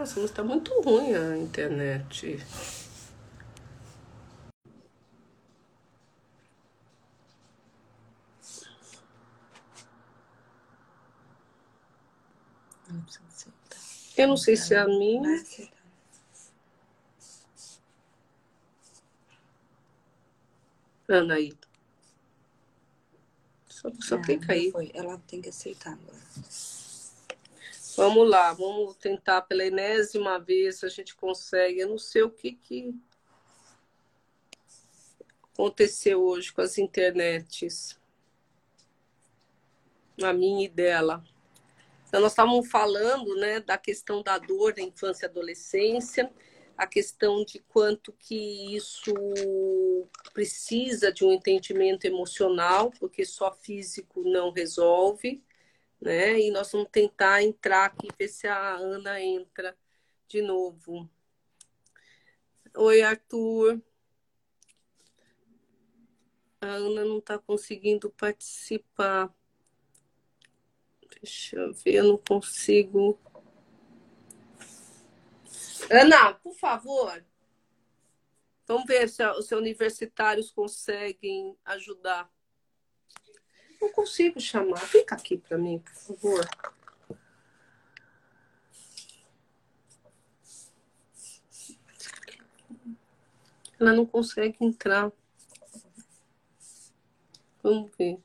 Nossa, mas tá muito ruim a internet. Eu não sei se é a minha. Ana aí. Só, só Não, clica aí. foi. Ela tem que aceitar agora. Vamos lá, vamos tentar pela enésima vez se a gente consegue. Eu não sei o que, que aconteceu hoje com as internets. A minha e dela. Então, nós estávamos falando né, da questão da dor da infância e adolescência, a questão de quanto que isso precisa de um entendimento emocional, porque só físico não resolve, né? E nós vamos tentar entrar aqui, ver se a Ana entra de novo. Oi, Arthur. A Ana não está conseguindo participar. Deixa eu ver, eu não consigo. Ana, por favor. Vamos ver se os universitários conseguem ajudar. Não consigo chamar. Fica aqui para mim, por favor. Ela não consegue entrar. Vamos ver.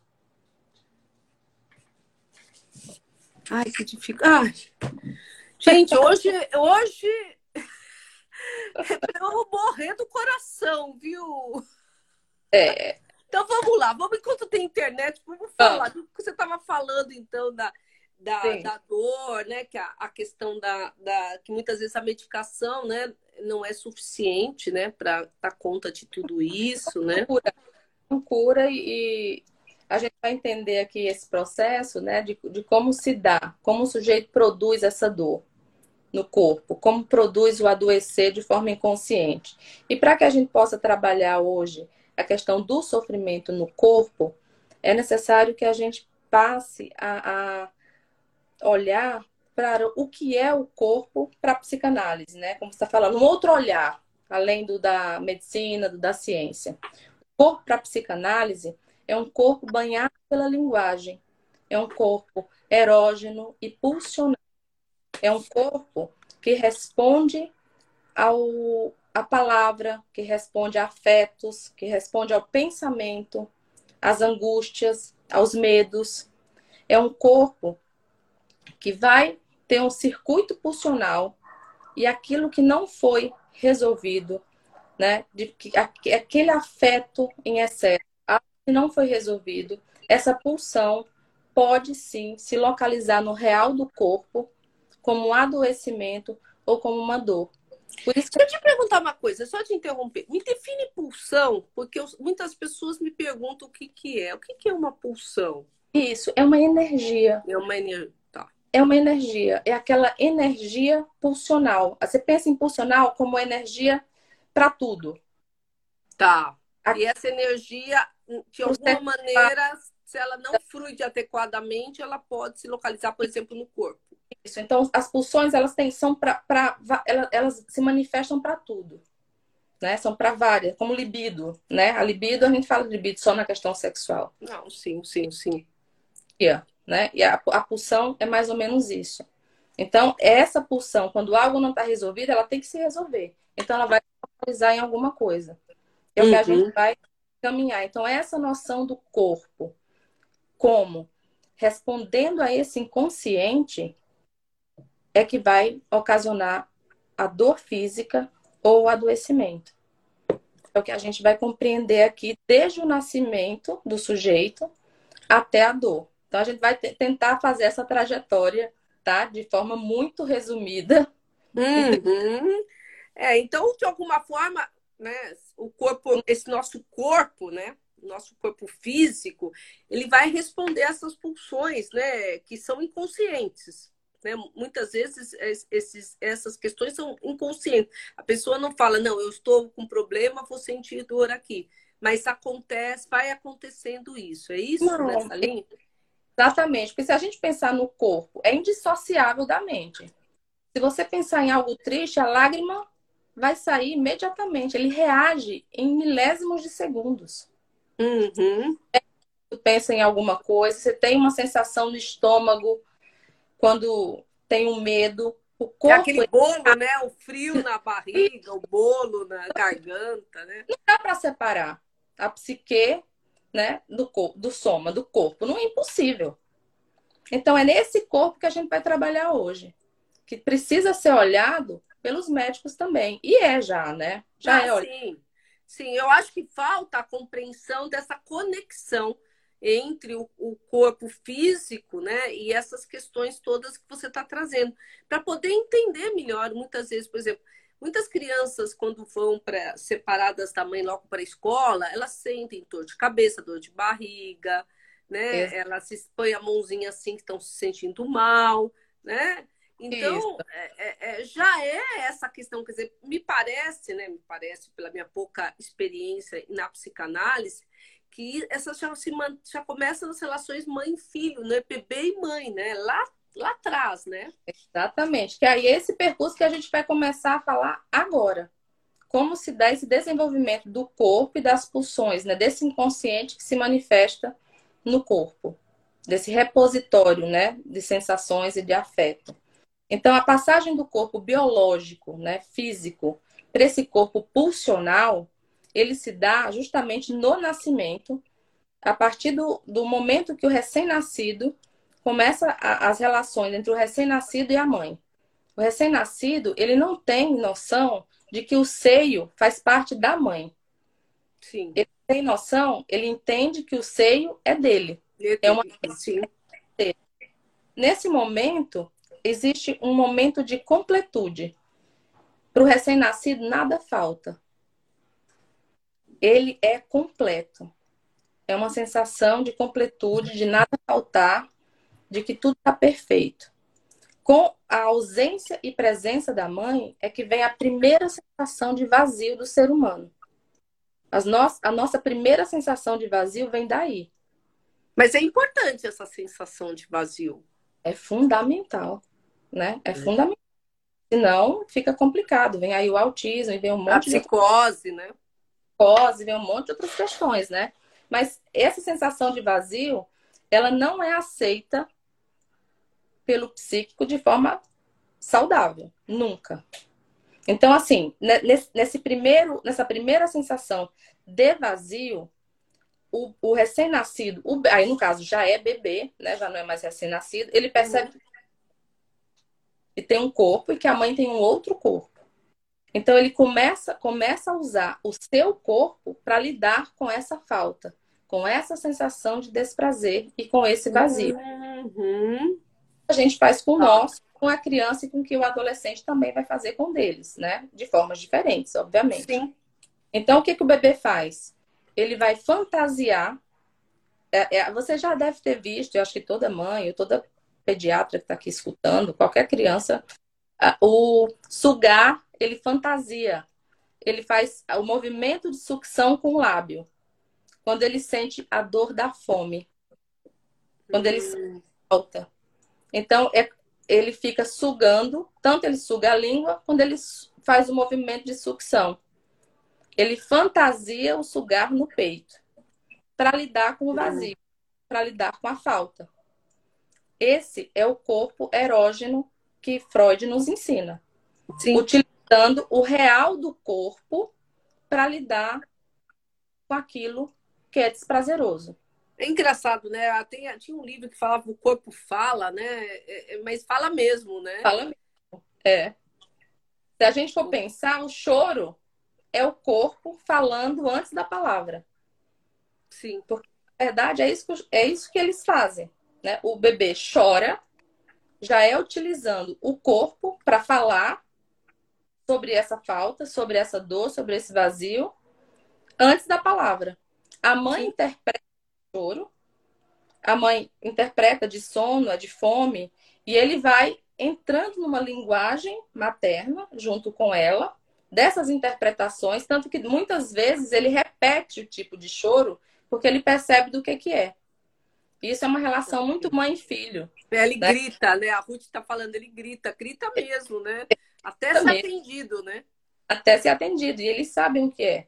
Ai, que dificuldade. Gente, hoje, hoje eu vou morrer do coração, viu? É. Então vamos lá, vamos enquanto tem internet, vamos falar do que você estava falando então da, da, da, dor, né? Que a, a questão da, da que muitas vezes a medicação, né, não é suficiente, né, para dar conta de tudo isso, né? Cura, não cura e a gente vai entender aqui esse processo, né, de, de como se dá, como o sujeito produz essa dor no corpo, como produz o adoecer de forma inconsciente. E para que a gente possa trabalhar hoje a questão do sofrimento no corpo, é necessário que a gente passe a, a olhar para o que é o corpo para a psicanálise, né? Como você está falando, um outro olhar, além do da medicina, do da ciência. O corpo para a psicanálise é um corpo banhado pela linguagem, é um corpo erógeno e pulsional. É um corpo que responde ao, a palavra, que responde a afetos, que responde ao pensamento, às angústias, aos medos. É um corpo que vai ter um circuito pulsional e aquilo que não foi resolvido, né, de que aquele afeto em excesso, que não foi resolvido, essa pulsão pode sim se localizar no real do corpo como um adoecimento ou como uma dor. Por isso que... Deixa eu te perguntar uma coisa, só te interromper. Me define pulsão, porque eu, muitas pessoas me perguntam o que, que é. O que, que é uma pulsão? Isso, é uma energia. É uma energia. Tá. É uma energia. É aquela energia pulsional. Você pensa em pulsional como energia para tudo. Tá. E essa energia, de alguma maneira, se ela não flui adequadamente, ela pode se localizar, por exemplo, no corpo. Isso. Então, as pulsões, elas têm, são para. Elas, elas se manifestam para tudo. Né? São para várias, como libido, né? A libido, a gente fala de libido só na questão sexual. Não, sim, sim, sim. Yeah, né? E a, a pulsão é mais ou menos isso. Então, essa pulsão, quando algo não está resolvido, ela tem que se resolver. Então, ela vai localizar em alguma coisa. É o que a gente vai caminhar. Então, essa noção do corpo como respondendo a esse inconsciente é que vai ocasionar a dor física ou o adoecimento. É o que a gente vai compreender aqui desde o nascimento do sujeito até a dor. Então a gente vai tentar fazer essa trajetória, tá? De forma muito resumida. Uhum. É, então, de alguma forma, né, o corpo, esse nosso corpo, né, nosso corpo físico, ele vai responder a essas pulsões, né, que são inconscientes. Né? Muitas vezes esses, essas questões são inconscientes. A pessoa não fala, não, eu estou com problema, vou sentir dor aqui. Mas acontece, vai acontecendo isso. É isso não, nessa linha? Exatamente, porque se a gente pensar no corpo, é indissociável da mente. Se você pensar em algo triste, a lágrima vai sair imediatamente. Ele reage em milésimos de segundos. Uhum. Você pensa em alguma coisa, você tem uma sensação no estômago quando tem um medo. O corpo é aquele bolo, né? O frio na barriga, o bolo na garganta, né? Não dá para separar a psique, né, do corpo, do soma, do corpo. Não é impossível. Então é nesse corpo que a gente vai trabalhar hoje, que precisa ser olhado pelos médicos também. E é já, né? Já ah, é. Sim. Sim, eu acho que falta a compreensão dessa conexão entre o, o corpo físico, né, e essas questões todas que você está trazendo, para poder entender melhor. Muitas vezes, por exemplo, muitas crianças quando vão para separadas da mãe logo para a escola, elas sentem dor de cabeça, dor de barriga, né? É. Elas se põem a mãozinha assim que estão se sentindo mal, né? Então, é, é, é, já é essa questão, quer dizer, me parece, né, me parece, pela minha pouca experiência na psicanálise, que essa já, se, já começa nas relações mãe-filho, né, bebê e mãe, né, lá, lá atrás, né? Exatamente, que aí é esse percurso que a gente vai começar a falar agora. Como se dá esse desenvolvimento do corpo e das pulsões, né, desse inconsciente que se manifesta no corpo, desse repositório, né, de sensações e de afeto. Então, a passagem do corpo biológico, né, físico, para esse corpo pulsional, ele se dá justamente no nascimento, a partir do, do momento que o recém-nascido começa a, as relações entre o recém-nascido e a mãe. O recém-nascido, ele não tem noção de que o seio faz parte da mãe. Sim. Ele tem noção, ele entende que o seio é dele. é uma Sim. Nesse momento, existe um momento de completude. Para o recém-nascido, nada falta. Ele é completo. É uma sensação de completude, de nada faltar, de que tudo está perfeito. Com a ausência e presença da mãe, é que vem a primeira sensação de vazio do ser humano. As no... A nossa primeira sensação de vazio vem daí. Mas é importante essa sensação de vazio. É fundamental né? É, é. fundamental. Senão fica complicado. Vem aí o autismo e vem um monte a psicose, de... né? Psicose, vem um monte de outras questões, né? Mas essa sensação de vazio, ela não é aceita pelo psíquico de forma saudável, nunca. Então, assim, nesse, nesse primeiro, nessa primeira sensação de vazio, o, o recém-nascido, aí no caso já é bebê, né? Já não é mais recém-nascido, ele percebe uhum que tem um corpo e que a mãe tem um outro corpo. Então ele começa, começa a usar o seu corpo para lidar com essa falta, com essa sensação de desprazer e com esse vazio. Uhum. A gente faz com o nosso, com a criança e com que o adolescente também vai fazer com deles, né? De formas diferentes, obviamente. Sim. Então o que, que o bebê faz? Ele vai fantasiar. É, é, você já deve ter visto, eu acho que toda mãe, ou toda pediatra que está aqui escutando, qualquer criança, o sugar, ele fantasia. Ele faz o movimento de sucção com o lábio. Quando ele sente a dor da fome. Quando ele hum. falta. Então, é, ele fica sugando, tanto ele suga a língua, quando ele faz o movimento de sucção. Ele fantasia o sugar no peito para lidar com o vazio, para lidar com a falta. Esse é o corpo erógeno que Freud nos ensina. Sim. Utilizando o real do corpo para lidar com aquilo que é desprazeroso. É engraçado, né? Tem, tinha um livro que falava o corpo fala, né? É, é, mas fala mesmo, né? Fala mesmo. É. Se a gente for pensar, o choro é o corpo falando antes da palavra. Sim. Porque, na verdade, é isso que, é isso que eles fazem né? O bebê chora, já é utilizando o corpo para falar sobre essa falta, sobre essa dor, sobre esse vazio, antes da palavra. A mãe interpreta o choro, a mãe interpreta de sono, de fome, e ele vai entrando numa linguagem materna junto com ela, dessas interpretações, tanto que muitas vezes ele repete o tipo de choro porque ele percebe do que, que é. Isso é uma relação muito mãe e filho. Ele né? grita, né? A Ruth está falando, ele grita, grita mesmo, né? Até ser atendido, né? Até ser atendido. E eles sabem o que é.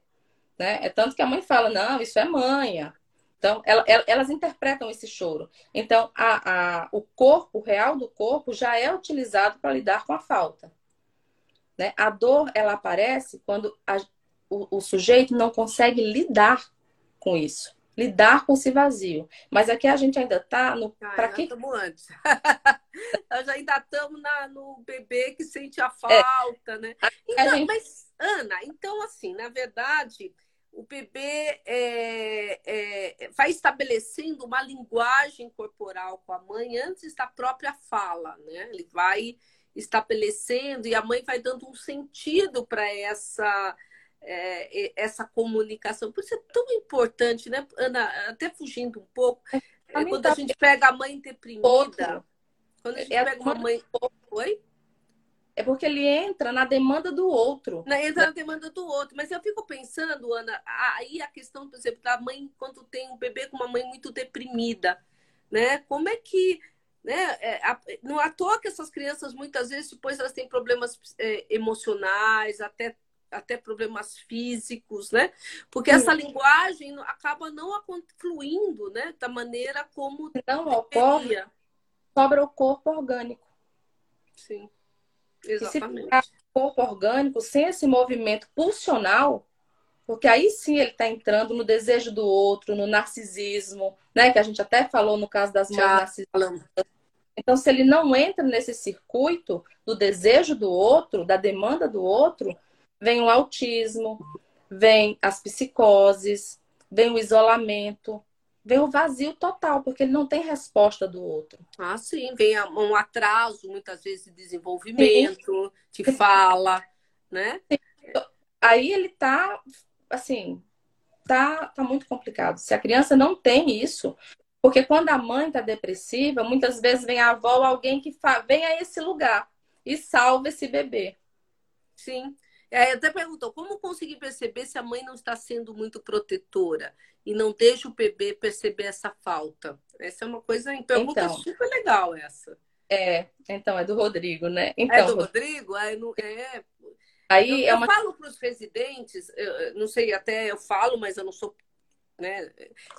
Né? É tanto que a mãe fala, não, isso é manha. Então, ela, elas interpretam esse choro. Então, a, a, o corpo, o real do corpo, já é utilizado para lidar com a falta. Né? A dor, ela aparece quando a, o, o sujeito não consegue lidar com isso lidar com esse vazio. Mas aqui a gente ainda está no. Ah, para que? Estamos antes. Nós ainda estamos no bebê que sente a é. falta, é. né? Então, gente... Mas, Ana, então, assim, na verdade, o bebê é, é, vai estabelecendo uma linguagem corporal com a mãe antes da própria fala, né? Ele vai estabelecendo e a mãe vai dando um sentido para essa é, essa comunicação. Por isso é tão importante, né, Ana? Até fugindo um pouco, é, é quando a gente pega a mãe deprimida, quando a gente é pega uma mãe. Oi? É porque ele entra na demanda do outro. Na, entra na demanda do outro. Mas eu fico pensando, Ana, aí a questão, por exemplo, da mãe, quando tem um bebê com uma mãe muito deprimida, né? Como é que. Né? É, a, não à toa que essas crianças, muitas vezes, depois elas têm problemas é, emocionais, até até problemas físicos, né? Porque Sim. essa linguagem acaba não fluindo, né? Da maneira como não ocorre, sobra o corpo orgânico. Sim, exatamente. E se o corpo orgânico sem esse movimento pulsional, porque aí sim ele está entrando no desejo do outro, no narcisismo, né? Que a gente até falou no caso das mães narcisistas. Então, se ele não entra nesse circuito do desejo do outro, da demanda do outro, vem o autismo, vem as psicoses, vem o isolamento, vem o vazio total, porque ele não tem resposta do outro. Ah, sim, vem um atraso, muitas vezes, de desenvolvimento, sim. de fala, né? Aí ele tá, assim, tá, tá muito complicado. Se a criança não tem isso, porque quando a mãe tá depressiva, muitas vezes vem a avó ou alguém que fa... vem a esse lugar e salva esse bebê. Sim. Aí até perguntou como conseguir perceber se a mãe não está sendo muito protetora e não deixa o bebê perceber essa falta. Essa é uma coisa, pergunta então, super legal essa. É, então é do Rodrigo, né? Então, é do Rodrigo? Aí, não, é. Aí eu, é uma... eu falo para os residentes, eu, não sei, até eu falo, mas eu não sou né,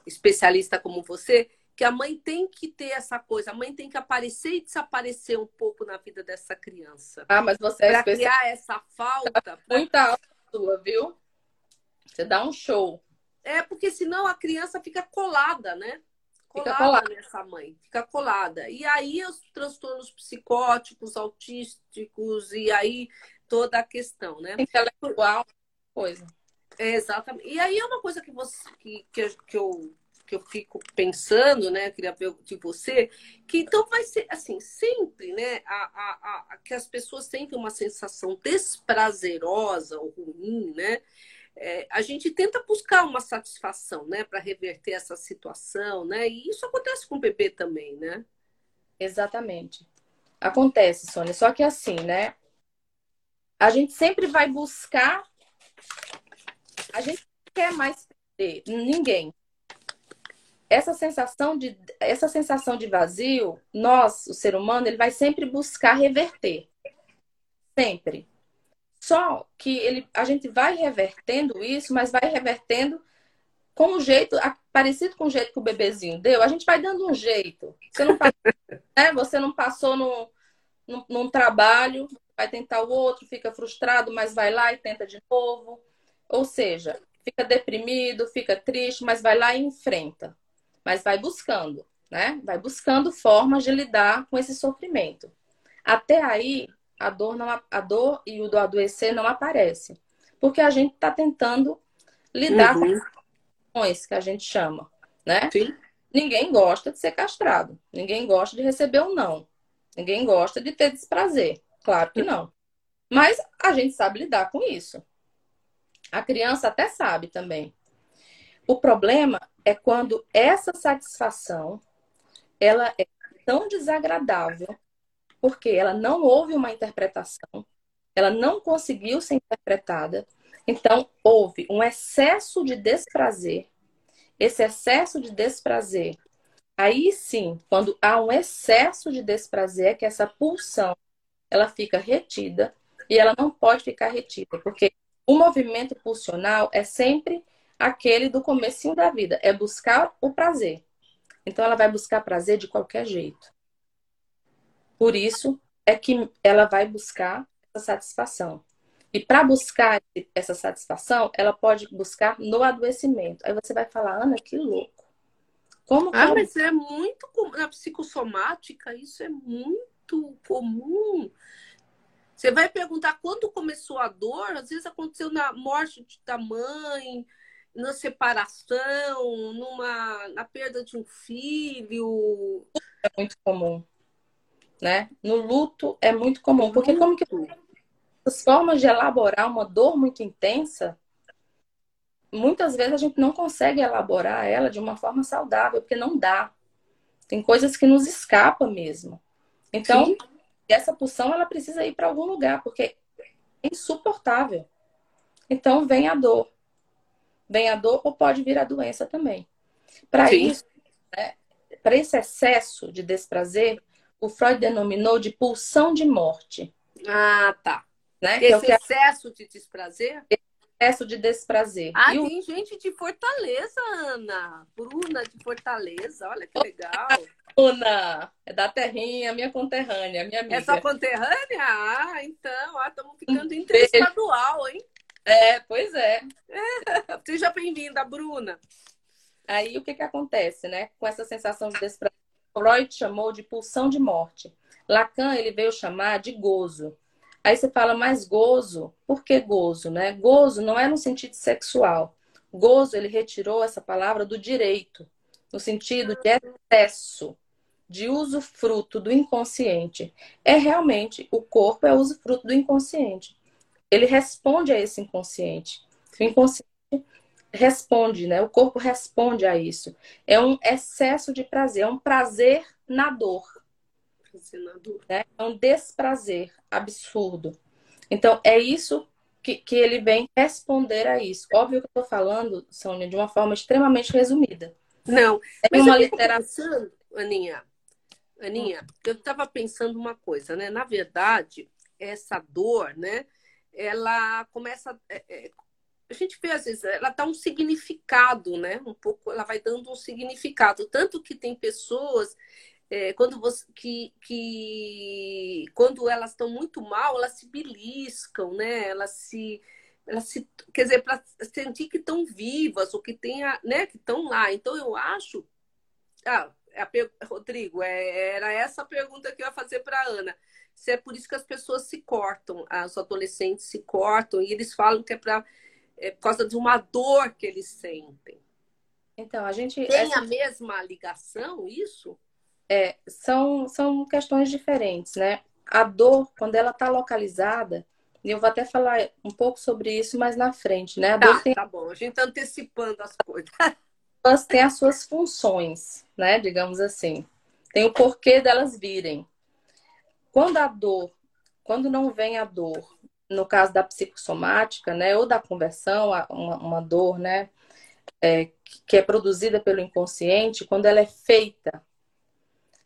especialista como você, que a mãe tem que ter essa coisa, a mãe tem que aparecer e desaparecer um pouco na vida dessa criança. Ah, mas você é para criar essa falta. Pra... Muita aula sua, viu? Você dá um show. É porque senão a criança fica colada, né? Colada, fica colada nessa mãe, fica colada. E aí os transtornos psicóticos, autísticos e aí toda a questão, né? Intelectual, coisa. É, exatamente. E aí é uma coisa que você que, que, que eu que eu fico pensando, né? Queria ver de você, que então vai ser assim, sempre, né? A, a, a, que as pessoas sentem uma sensação desprazerosa ou ruim, né? É, a gente tenta buscar uma satisfação, né, para reverter essa situação, né? E isso acontece com o bebê também, né? Exatamente. Acontece, Sônia. Só que assim, né? A gente sempre vai buscar. A gente quer mais perder ninguém essa sensação de essa sensação de vazio, nós, o ser humano, ele vai sempre buscar reverter. Sempre. Só que ele, a gente vai revertendo isso, mas vai revertendo com um jeito parecido com o jeito que o bebezinho deu. A gente vai dando um jeito. Você não, né? Você não passou no, no, num trabalho, vai tentar o outro, fica frustrado, mas vai lá e tenta de novo. Ou seja, fica deprimido, fica triste, mas vai lá e enfrenta mas vai buscando, né? Vai buscando formas de lidar com esse sofrimento. Até aí, a dor, não, a dor e o do adoecer não aparece, porque a gente está tentando lidar uhum. com as que a gente chama, né? Sim. Ninguém gosta de ser castrado, ninguém gosta de receber um não, ninguém gosta de ter desprazer, claro que não. Mas a gente sabe lidar com isso. A criança até sabe também. O problema é quando essa satisfação ela é tão desagradável porque ela não houve uma interpretação, ela não conseguiu ser interpretada, então houve um excesso de desprazer. Esse excesso de desprazer Aí sim, quando há um excesso de desprazer, que essa pulsão ela fica retida e ela não pode ficar retida, porque o movimento pulsional é sempre aquele do comecinho da vida, é buscar o prazer. Então ela vai buscar prazer de qualquer jeito. Por isso é que ela vai buscar essa satisfação. E para buscar essa satisfação, ela pode buscar no adoecimento. Aí você vai falar, Ana, que louco. Como ah, mas é muito na psicossomática, isso é muito comum. Você vai perguntar quando começou a dor, às vezes aconteceu na morte da mãe, na separação, numa na perda de um filho. É muito comum, né? No luto é muito comum, porque como que as formas de elaborar uma dor muito intensa, muitas vezes a gente não consegue elaborar ela de uma forma saudável, porque não dá. Tem coisas que nos escapam mesmo. Então, Sim. essa pulsão ela precisa ir para algum lugar, porque é insuportável. Então, vem a dor. Vem a dor ou pode vir a doença também. Para isso, né, para esse excesso de desprazer, o Freud denominou de pulsão de morte. Ah, tá. Né? Esse excesso de desprazer? excesso de desprazer. Ah, e tem o... gente de Fortaleza, Ana. Bruna de Fortaleza, olha que legal. Bruna, é da terrinha, minha conterrânea, minha amiga. É sua conterrânea? Ah, então, estamos ficando interestadual, hein? É, pois é. é. Seja bem-vinda, Bruna. Aí o que que acontece, né? Com essa sensação de desprazer, Freud chamou de pulsão de morte. Lacan ele veio chamar de gozo. Aí você fala, mais gozo, por que gozo, né? Gozo não é no sentido sexual. Gozo, ele retirou essa palavra do direito, no sentido de excesso, de uso fruto do inconsciente. É realmente, o corpo é uso fruto do inconsciente. Ele responde a esse inconsciente. O inconsciente responde, né? O corpo responde a isso. É um excesso de prazer, é um prazer na dor. Né? É um desprazer absurdo. Então, é isso que, que ele vem responder a isso. Óbvio que eu estou falando, Sônia, de uma forma extremamente resumida. Não, é mas uma eu literatura... pensando, Aninha, Aninha, eu estava pensando uma coisa, né? Na verdade, essa dor, né? Ela começa... É, é, a gente vê, às vezes, ela dá um significado, né? Um pouco, ela vai dando um significado. Tanto que tem pessoas é, quando você que, que quando elas estão muito mal, elas se beliscam, né? Elas se elas se quer dizer para sentir que estão vivas ou que tenha, né, que estão lá. Então eu acho ah, a, Rodrigo, é, era essa a pergunta que eu ia fazer para Ana. Se é por isso que as pessoas se cortam, as adolescentes se cortam e eles falam que é, pra, é por causa de uma dor que eles sentem. Então, a gente. Tem essa... a mesma ligação, isso? é, são, são questões diferentes, né? A dor, quando ela está localizada, e eu vou até falar um pouco sobre isso mais na frente, né? A dor tá, tem... tá bom, a gente está antecipando as coisas. Elas têm as suas funções, né? Digamos assim. Tem o porquê delas virem. Quando a dor, quando não vem a dor, no caso da psicossomática, né? Ou da conversão, uma, uma dor, né? É, que é produzida pelo inconsciente, quando ela é feita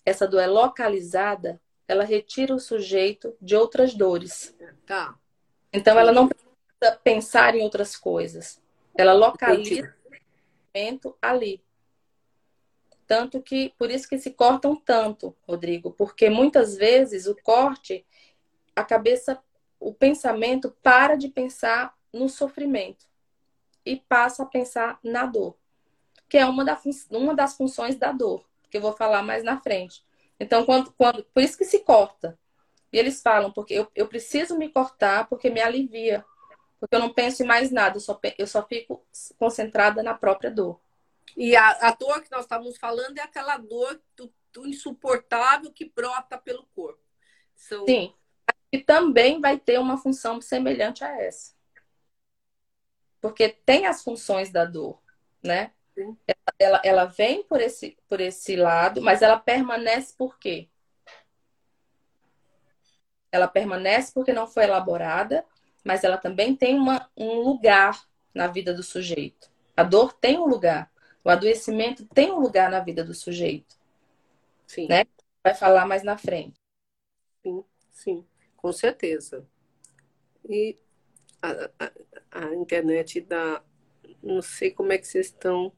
essa dor é localizada, ela retira o sujeito de outras dores. Tá. Então ela não precisa pensar em outras coisas. Ela localiza o movimento ali. Tanto que, por isso que se cortam tanto, Rodrigo, porque muitas vezes o corte, a cabeça, o pensamento para de pensar no sofrimento e passa a pensar na dor, que é uma, da, uma das funções da dor que eu vou falar mais na frente. Então, quando, quando, por isso que se corta. E eles falam, porque eu, eu preciso me cortar porque me alivia. Porque eu não penso em mais nada, eu só, eu só fico concentrada na própria dor. E a, a dor que nós estávamos falando é aquela dor do, do insuportável que brota pelo corpo. São... Sim. E também vai ter uma função semelhante a essa. Porque tem as funções da dor, né? Ela, ela vem por esse, por esse lado, mas ela permanece por quê? Ela permanece porque não foi elaborada, mas ela também tem uma, um lugar na vida do sujeito. A dor tem um lugar. O adoecimento tem um lugar na vida do sujeito. sim. né? Vai falar mais na frente. Sim, sim, com certeza. E a, a, a internet da. Não sei como é que vocês estão.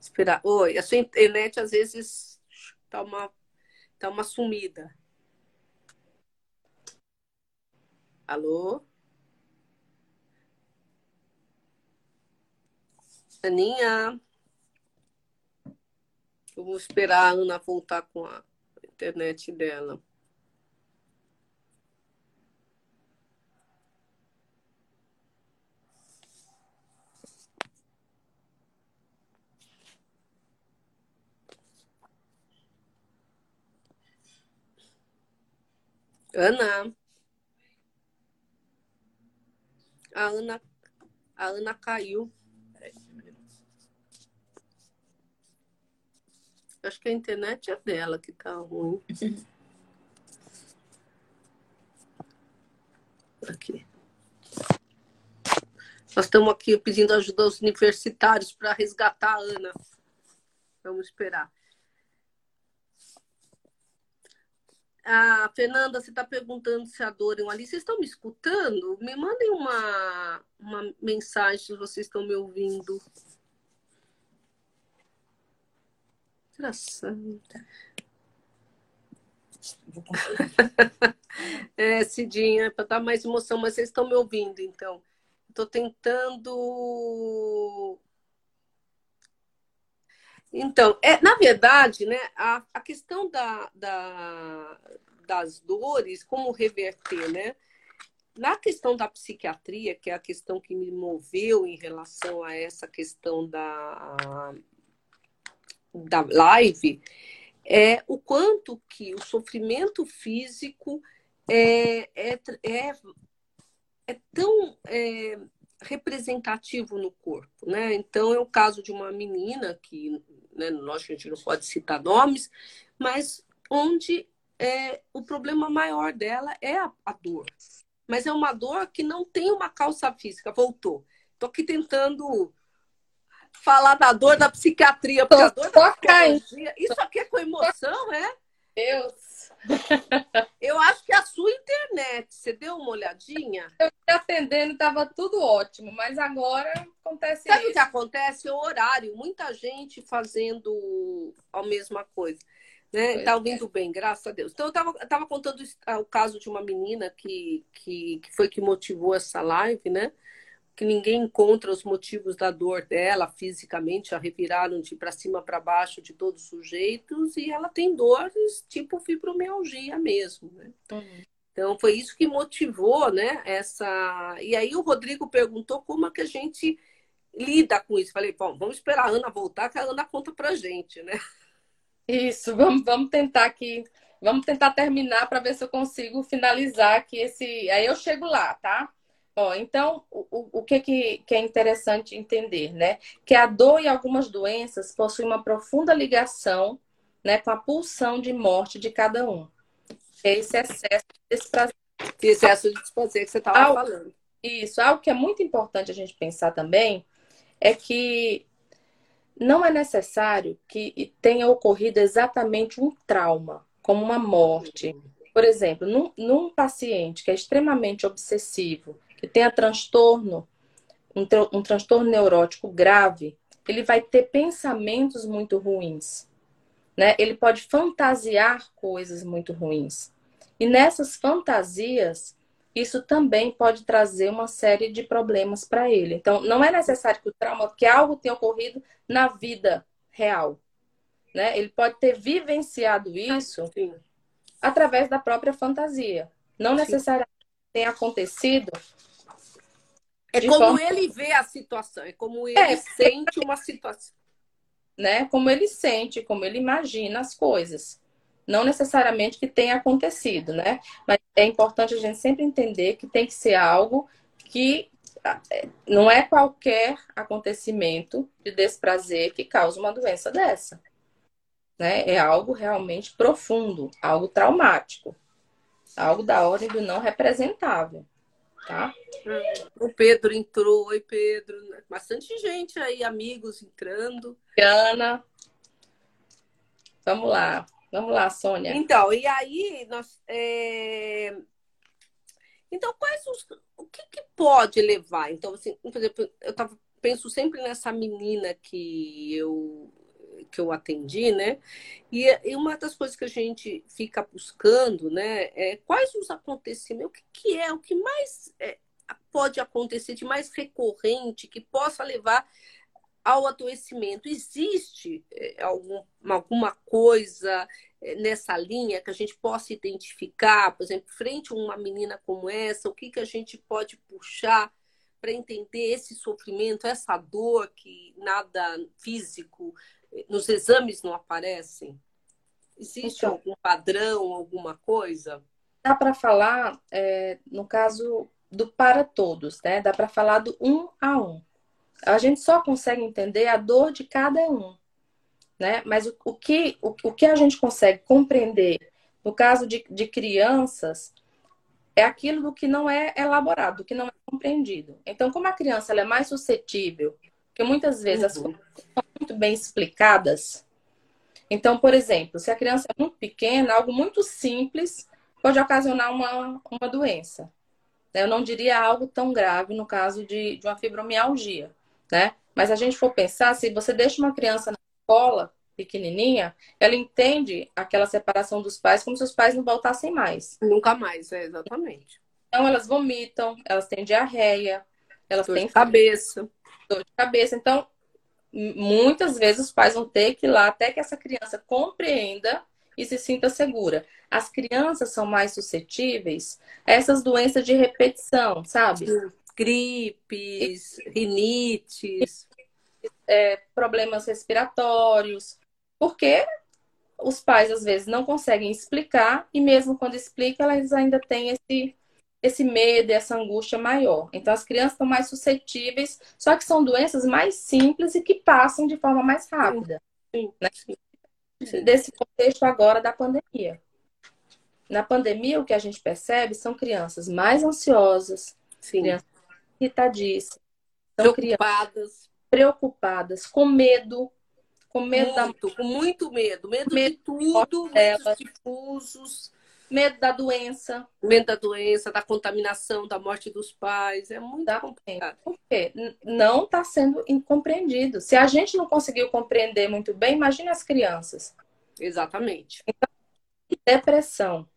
Esperar. Oi, a sua internet às vezes tá uma, tá uma sumida. Alô? Aninha? Vamos esperar a Ana voltar com a internet dela. Ana. A Ana, a Ana caiu. Acho que a internet é dela que tá ruim. Aqui. Nós estamos aqui pedindo ajuda aos universitários para resgatar a Ana. Vamos esperar. A Fernanda, você está perguntando se a dor é ali. Vocês estão me escutando? Me mandem uma, uma mensagem se vocês estão me ouvindo. Santa. é, Cidinha, para dar mais emoção, mas vocês estão me ouvindo, então. Estou tentando. Então, é, na verdade, né, a, a questão da, da, das dores, como reverter, né? Na questão da psiquiatria, que é a questão que me moveu em relação a essa questão da, da live é o quanto que o sofrimento físico é, é, é, é tão é, representativo no corpo, né? Então é o caso de uma menina que, né, lógico a gente não pode citar nomes, mas onde é, o problema maior dela é a, a dor, mas é uma dor que não tem uma causa física. Voltou. Estou aqui tentando falar da dor da psiquiatria, porque a dor da psicologia, isso aqui é com emoção, é? Deus! Eu acho que é a sua internet, você deu uma olhadinha? Eu fui atendendo, estava tudo ótimo, mas agora acontece Sabe isso. o que acontece? É o horário, muita gente fazendo a mesma coisa. Né? Tá ouvindo é. bem, graças a Deus. Então, eu estava tava contando o caso de uma menina que, que, que foi que motivou essa live, né? Que ninguém encontra os motivos da dor dela fisicamente, a reviraram de para cima para baixo de todos os jeitos e ela tem dores tipo fibromialgia mesmo, né? Uhum. Então foi isso que motivou, né? Essa e aí o Rodrigo perguntou como é que a gente lida com isso. Falei, bom, vamos esperar a Ana voltar, que a Ana conta pra gente, né? Isso, vamos, vamos tentar aqui, vamos tentar terminar para ver se eu consigo finalizar aqui esse. Aí eu chego lá, tá? Ó, então, o, o que, que, que é interessante entender, né? Que a dor e algumas doenças possuem uma profunda ligação né, com a pulsão de morte de cada um. Esse excesso de desprazer. Esse excesso de desprazer que você estava falando. Isso. Algo que é muito importante a gente pensar também é que não é necessário que tenha ocorrido exatamente um trauma, como uma morte. Por exemplo, num, num paciente que é extremamente obsessivo, tenha transtorno, um, um transtorno neurótico grave, ele vai ter pensamentos muito ruins. Né? Ele pode fantasiar coisas muito ruins. E nessas fantasias, isso também pode trazer uma série de problemas para ele. Então, não é necessário que o trauma, que algo tenha ocorrido na vida real. Né? Ele pode ter vivenciado isso Sim. através da própria fantasia. Não necessariamente tenha acontecido é como forma... ele vê a situação, é como ele é, sente uma situação. Né? Como ele sente, como ele imagina as coisas. Não necessariamente que tenha acontecido, né? Mas é importante a gente sempre entender que tem que ser algo que é, não é qualquer acontecimento de desprazer que causa uma doença dessa. Né? É algo realmente profundo, algo traumático, algo da ordem do não representável tá? O Pedro entrou, oi Pedro, bastante gente aí, amigos entrando. Ana, vamos lá, Vamos lá, Sônia. Então, e aí nós. É... Então, quais os. O que, que pode levar? Então, assim, por exemplo, eu tava, penso sempre nessa menina que eu que eu atendi, né? E, e, uma das coisas que a gente fica buscando, né, é quais os acontecimentos, o que, que é, o que mais é, pode acontecer de mais recorrente que possa levar ao adoecimento. Existe é, algum, alguma coisa é, nessa linha que a gente possa identificar, por exemplo, frente a uma menina como essa, o que, que a gente pode puxar para entender esse sofrimento, essa dor que nada físico nos exames não aparecem? Existe então, algum padrão, alguma coisa? Dá para falar, é, no caso do para todos, né? Dá para falar do um a um. A gente só consegue entender a dor de cada um, né? Mas o, o que, o, o, que a gente consegue compreender no caso de, de crianças é aquilo do que não é elaborado, do que não é compreendido. Então, como a criança é mais suscetível, porque muitas vezes uhum. as coisas são muito bem explicadas. Então, por exemplo, se a criança é muito pequena, algo muito simples pode ocasionar uma, uma doença. Eu não diria algo tão grave no caso de, de uma fibromialgia né? Mas a gente for pensar, se você deixa uma criança na escola pequenininha, ela entende aquela separação dos pais como se os pais não voltassem mais. Nunca mais, é exatamente. Então elas vomitam, elas têm diarreia, elas dor têm de cabeça, dor de cabeça. Então muitas vezes os pais vão ter que ir lá até que essa criança compreenda e se sinta segura. As crianças são mais suscetíveis a essas doenças de repetição, sabe? gripes, rinites, é, problemas respiratórios, porque os pais às vezes não conseguem explicar e mesmo quando explicam, elas ainda têm esse esse medo, essa angústia maior. Então as crianças estão mais suscetíveis, só que são doenças mais simples e que passam de forma mais rápida. Sim, né? sim. Desse contexto agora da pandemia. Na pandemia, o que a gente percebe são crianças mais ansiosas, Sim. crianças irritadíssimas, preocupadas, preocupadas, com medo, com medo muito, da... com muito medo, medo, medo de tudo, medos difusos, medo da doença, medo da doença, da contaminação, da morte dos pais, é muito da complicado. Por quê? Não está sendo compreendido. Se a gente não conseguiu compreender muito bem, imagine as crianças. Exatamente. Então, depressão.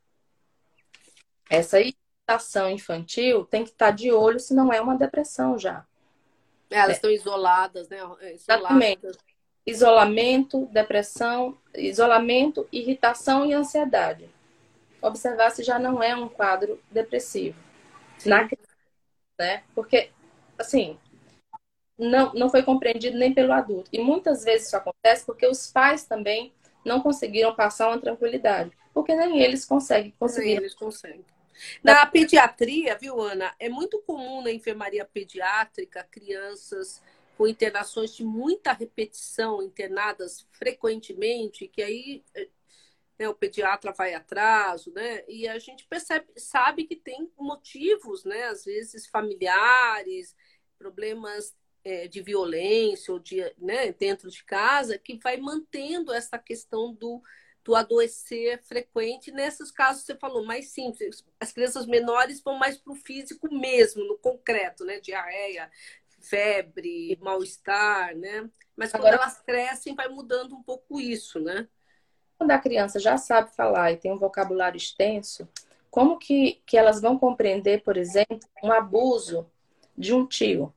Essa alimentação infantil tem que estar de olho se não é uma depressão já. É, elas é. estão isoladas, né? Isoladas. Exatamente. Isolamento, depressão, isolamento, irritação e ansiedade. Observar se já não é um quadro depressivo. Na né? Porque, assim, não, não foi compreendido nem pelo adulto. E muitas vezes isso acontece porque os pais também não conseguiram passar uma tranquilidade. Porque nem eles conseguem conseguir. Nem eles conseguem. Na pediatria, viu, Ana, é muito comum na enfermaria pediátrica crianças com internações de muita repetição, internadas frequentemente, que aí né, o pediatra vai atrás, né? E a gente percebe, sabe que tem motivos, né? Às vezes familiares, problemas é, de violência ou de, né, dentro de casa, que vai mantendo essa questão do do adoecer frequente. Nesses casos, você falou mais simples. As crianças menores vão mais para o físico mesmo, no concreto, né? Diarreia, febre, mal-estar, né? Mas quando Agora, elas crescem, vai mudando um pouco isso, né? Quando a criança já sabe falar e tem um vocabulário extenso, como que, que elas vão compreender, por exemplo, um abuso de um tio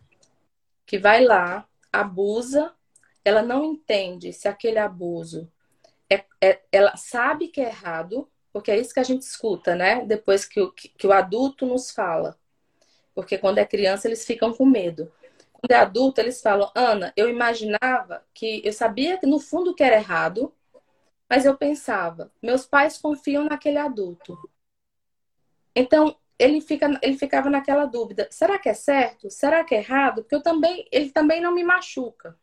que vai lá, abusa, ela não entende se aquele abuso é, é, ela sabe que é errado, porque é isso que a gente escuta, né? Depois que o, que, que o adulto nos fala. Porque quando é criança, eles ficam com medo. Quando é adulto, eles falam, Ana, eu imaginava que eu sabia que no fundo que era errado, mas eu pensava, meus pais confiam naquele adulto. Então, ele, fica, ele ficava naquela dúvida: será que é certo? Será que é errado? Porque eu também, ele também não me machuca.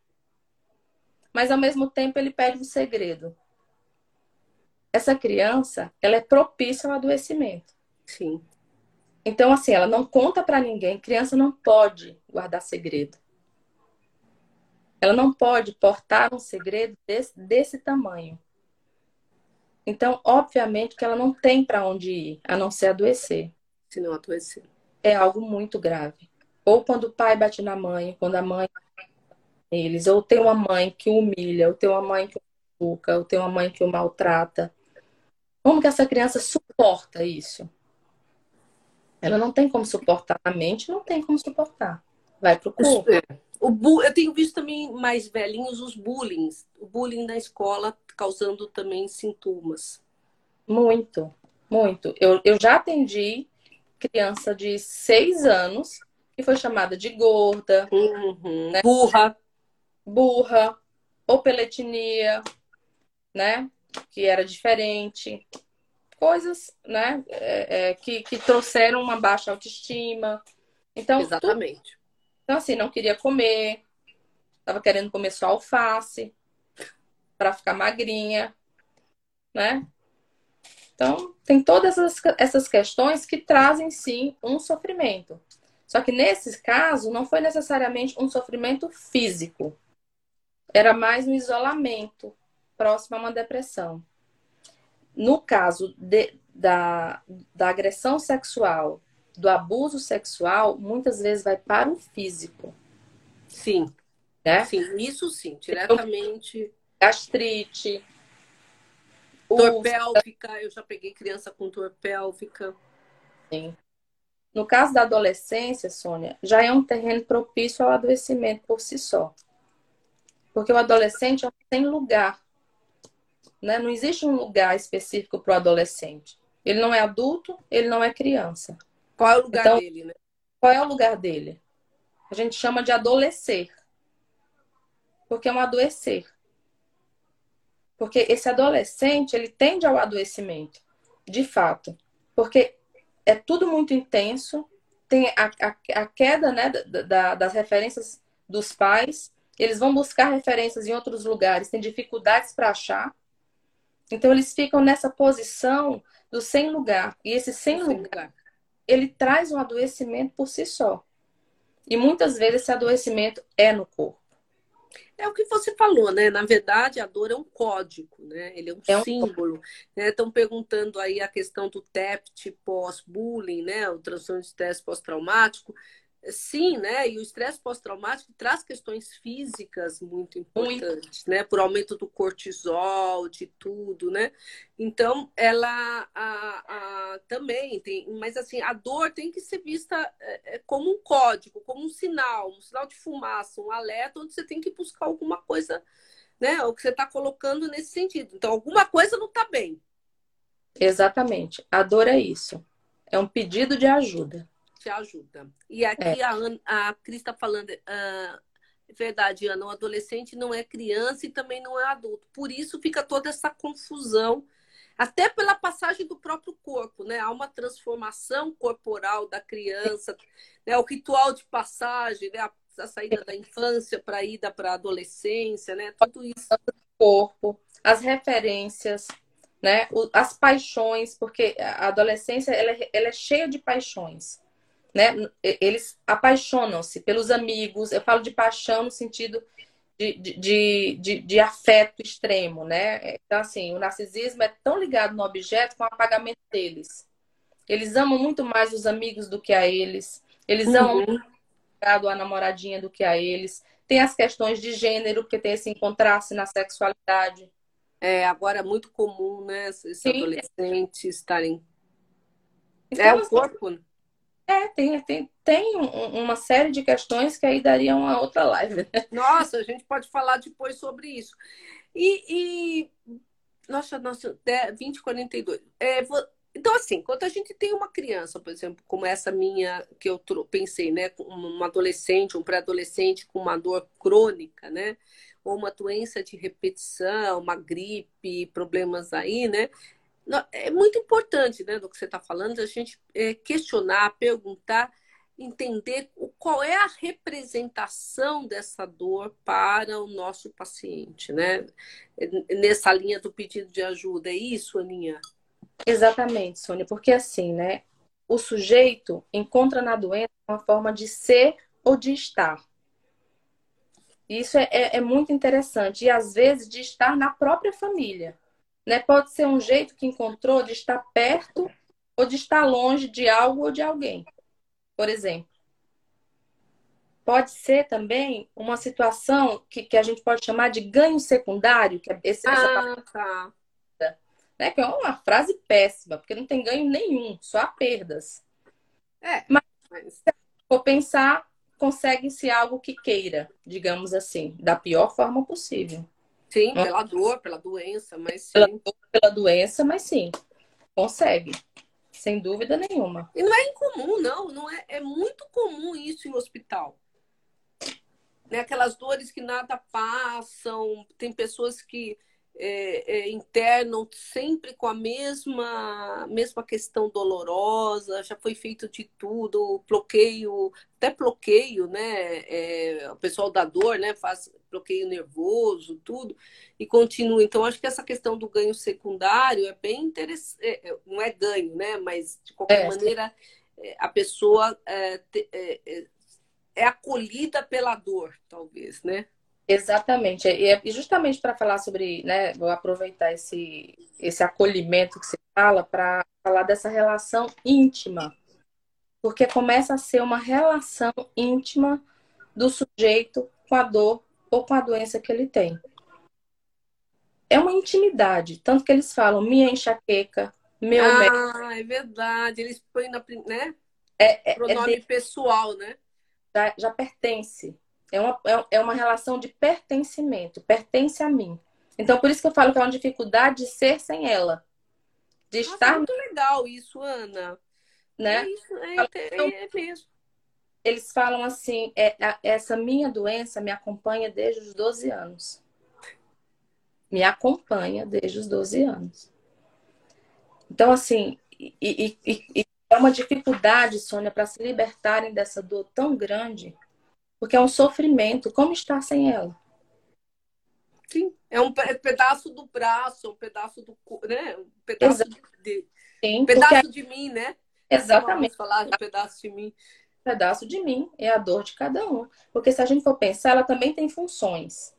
Mas ao mesmo tempo ele pede um segredo essa criança, ela é propícia ao adoecimento. Sim. Então, assim, ela não conta para ninguém. Criança não pode guardar segredo. Ela não pode portar um segredo desse, desse tamanho. Então, obviamente que ela não tem para onde ir, a não ser adoecer. Se não adoecer. É algo muito grave. Ou quando o pai bate na mãe, quando a mãe eles, ou tem uma mãe que o humilha, ou tem uma mãe que o machuca, ou tem uma mãe que o maltrata. Como que essa criança suporta isso? Ela não tem como suportar a mente, não tem como suportar. Vai pro corpo. É. O bu... Eu tenho visto também mais velhinhos os bullying, o bullying na escola causando também sintomas. Muito, muito. Eu, eu já atendi criança de seis anos que foi chamada de gorda, uhum. né? burra, burra, ou né? Que era diferente. Coisas, né? É, é, que, que trouxeram uma baixa autoestima. Então, Exatamente. Então, assim, não queria comer, estava querendo comer só alface para ficar magrinha, né? Então, tem todas essas questões que trazem, sim, um sofrimento. Só que nesse caso, não foi necessariamente um sofrimento físico. Era mais um isolamento próximo a uma depressão. No caso de, da, da agressão sexual, do abuso sexual, muitas vezes vai para o físico. Sim. Né? Sim, isso sim, diretamente. Gastrite, Dor pélvica, eu já peguei criança com dor pélvica. Sim. No caso da adolescência, Sônia, já é um terreno propício ao adoecimento por si só. Porque o adolescente não tem lugar. Né? Não existe um lugar específico para o adolescente. Ele não é adulto, ele não é criança. Qual é o lugar então, dele, né? Qual é o lugar dele? A gente chama de adolescer. Porque é um adoecer. Porque esse adolescente, ele tende ao adoecimento, de fato. Porque é tudo muito intenso, tem a, a, a queda né, da, da, das referências dos pais, eles vão buscar referências em outros lugares, têm dificuldades para achar. Então, eles ficam nessa posição do sem lugar. E esse sem, lugar, ele traz um adoecimento por si só. E muitas vezes esse adoecimento é no corpo. É o que você falou, né? Na verdade, a dor é um código, né? Ele é um, é um símbolo. Estão né? perguntando aí a questão do TEPT pós-bullying, né? O transtorno de estresse pós-traumático. Sim, né? E o estresse pós-traumático traz questões físicas muito importantes, muito. né? Por aumento do cortisol, de tudo, né? Então, ela a, a, também tem, mas assim, a dor tem que ser vista é, é, como um código, como um sinal, um sinal de fumaça, um alerta, onde você tem que buscar alguma coisa, né? O que você está colocando nesse sentido. Então, alguma coisa não está bem. Exatamente. A dor é isso. É um pedido de ajuda te ajuda. E aqui é. a, a Cris está falando, uh, verdade, Ana, o adolescente não é criança e também não é adulto. Por isso fica toda essa confusão, até pela passagem do próprio corpo, né? Há uma transformação corporal da criança, né? o ritual de passagem, né? a, a saída da infância para a ida para a adolescência, né? Tudo isso. O corpo, as referências, né? As paixões, porque a adolescência ela é, ela é cheia de paixões né? Eles apaixonam-se pelos amigos. Eu falo de paixão no sentido de, de, de, de, afeto extremo, né? Então, assim, o narcisismo é tão ligado no objeto com o apagamento deles. Eles amam muito mais os amigos do que a eles. Eles uhum. amam ligado a namoradinha do que a eles. Tem as questões de gênero, porque tem esse encontrar-se na sexualidade. É, agora é muito comum, né? Esses Sim. adolescentes estarem. Então, é o assim, corpo, né? É, tem, tem, tem uma série de questões que aí daria uma outra live. Né? Nossa, a gente pode falar depois sobre isso. E, e nossa, nossa, 2042. É, então, assim, quando a gente tem uma criança, por exemplo, como essa minha, que eu pensei, né? Uma adolescente, um pré-adolescente com uma dor crônica, né? Ou uma doença de repetição, uma gripe, problemas aí, né? É muito importante, né, do que você está falando, a gente é, questionar, perguntar, entender qual é a representação dessa dor para o nosso paciente, né? Nessa linha do pedido de ajuda, é isso, Aninha? Exatamente, Sônia, porque assim, né? O sujeito encontra na doença uma forma de ser ou de estar. Isso é, é, é muito interessante. E às vezes de estar na própria família né? Pode ser um jeito que encontrou de estar perto ou de estar longe de algo ou de alguém. Por exemplo, pode ser também uma situação que, que a gente pode chamar de ganho secundário, que é esse, ah, essa tá. Né? Que é uma frase péssima, porque não tem ganho nenhum, só há perdas. É, mas, mas... se for pensar, consegue-se algo que queira, digamos assim, da pior forma possível. Sim, pela dor, pela doença, mas sim. Pela, dor, pela doença, mas sim, consegue. Sem dúvida nenhuma. E não é incomum, não. não é, é muito comum isso em hospital né? Aquelas dores que nada passam. Tem pessoas que é, é, internam sempre com a mesma, mesma questão dolorosa, já foi feito de tudo, bloqueio, até bloqueio, né? É, o pessoal da dor, né? Faz bloqueio nervoso, tudo, e continua. Então, acho que essa questão do ganho secundário é bem interessante. É, é, não é ganho, né? Mas, de qualquer é, maneira, a pessoa é acolhida pela dor, talvez, né? Exatamente. E justamente para falar sobre, né, vou aproveitar esse, esse acolhimento que você fala para falar dessa relação íntima. Porque começa a ser uma relação íntima do sujeito com a dor ou com a doença que ele tem. É uma intimidade, tanto que eles falam minha enxaqueca, meu Ah, médico. é verdade. Eles põem na, né? É, é, Pronome é de... pessoal, né? já, já pertence. É uma, é, é uma relação de pertencimento, pertence a mim. Então, por isso que eu falo que é uma dificuldade de ser sem ela. De Nossa, estar. É muito legal isso, Ana. Né? É, isso, é, é, é mesmo. Eles falam assim: é, essa minha doença me acompanha desde os 12 anos. Me acompanha desde os 12 anos. Então, assim, e, e, e, é uma dificuldade, Sônia, para se libertarem dessa dor tão grande, porque é um sofrimento. Como estar sem ela? Sim, é um pedaço do braço, um pedaço do, né? Um pedaço Exato. de, Sim, um pedaço porque... de mim, né? Exatamente. Falar de um pedaço de mim. Um pedaço de mim é a dor de cada um, porque se a gente for pensar, ela também tem funções,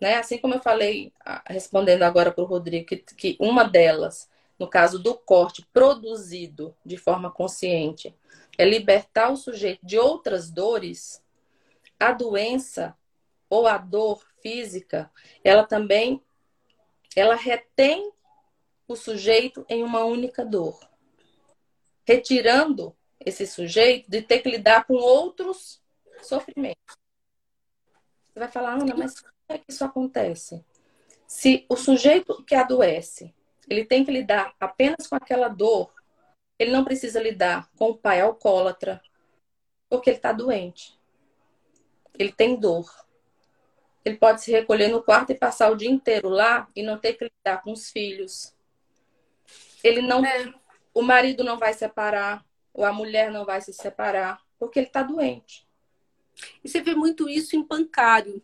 né? Assim como eu falei, respondendo agora para o Rodrigo, que, que uma delas no caso do corte produzido de forma consciente, é libertar o sujeito de outras dores, a doença ou a dor física, ela também ela retém o sujeito em uma única dor, retirando esse sujeito de ter que lidar com outros sofrimentos. Você vai falar, Ana, mas como é que isso acontece? Se o sujeito que adoece ele tem que lidar apenas com aquela dor. Ele não precisa lidar com o pai alcoólatra, porque ele está doente. Ele tem dor. Ele pode se recolher no quarto e passar o dia inteiro lá e não ter que lidar com os filhos. Ele não, é. o marido não vai separar, ou a mulher não vai se separar, porque ele está doente. E você vê muito isso em bancário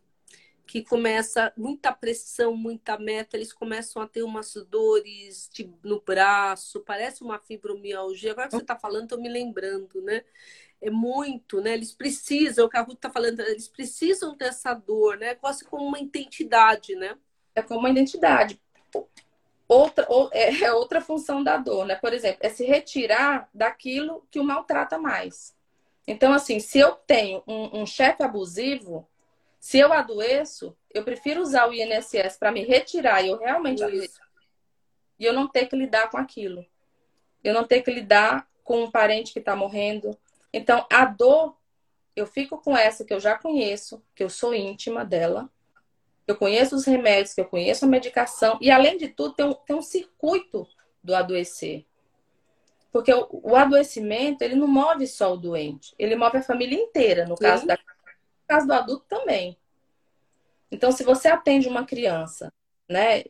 que começa muita pressão, muita meta, eles começam a ter umas dores de, no braço, parece uma fibromialgia. Agora que você está falando, estou me lembrando, né? É muito, né? Eles precisam, o que a Ruth está falando, eles precisam dessa dor, né? Quase como uma identidade, né? É como uma identidade. Outra, é, é outra função da dor, né? Por exemplo, é se retirar daquilo que o maltrata mais. Então, assim, se eu tenho um, um chefe abusivo, se eu adoeço, eu prefiro usar o INSS para me retirar e eu realmente adoeço. E eu não ter que lidar com aquilo. Eu não ter que lidar com um parente que está morrendo. Então, a dor, eu fico com essa que eu já conheço, que eu sou íntima dela. Eu conheço os remédios, que eu conheço a medicação. E, além de tudo, tem um, tem um circuito do adoecer. Porque o, o adoecimento, ele não move só o doente. Ele move a família inteira, no caso da caso do adulto também. Então, se você atende uma criança, né,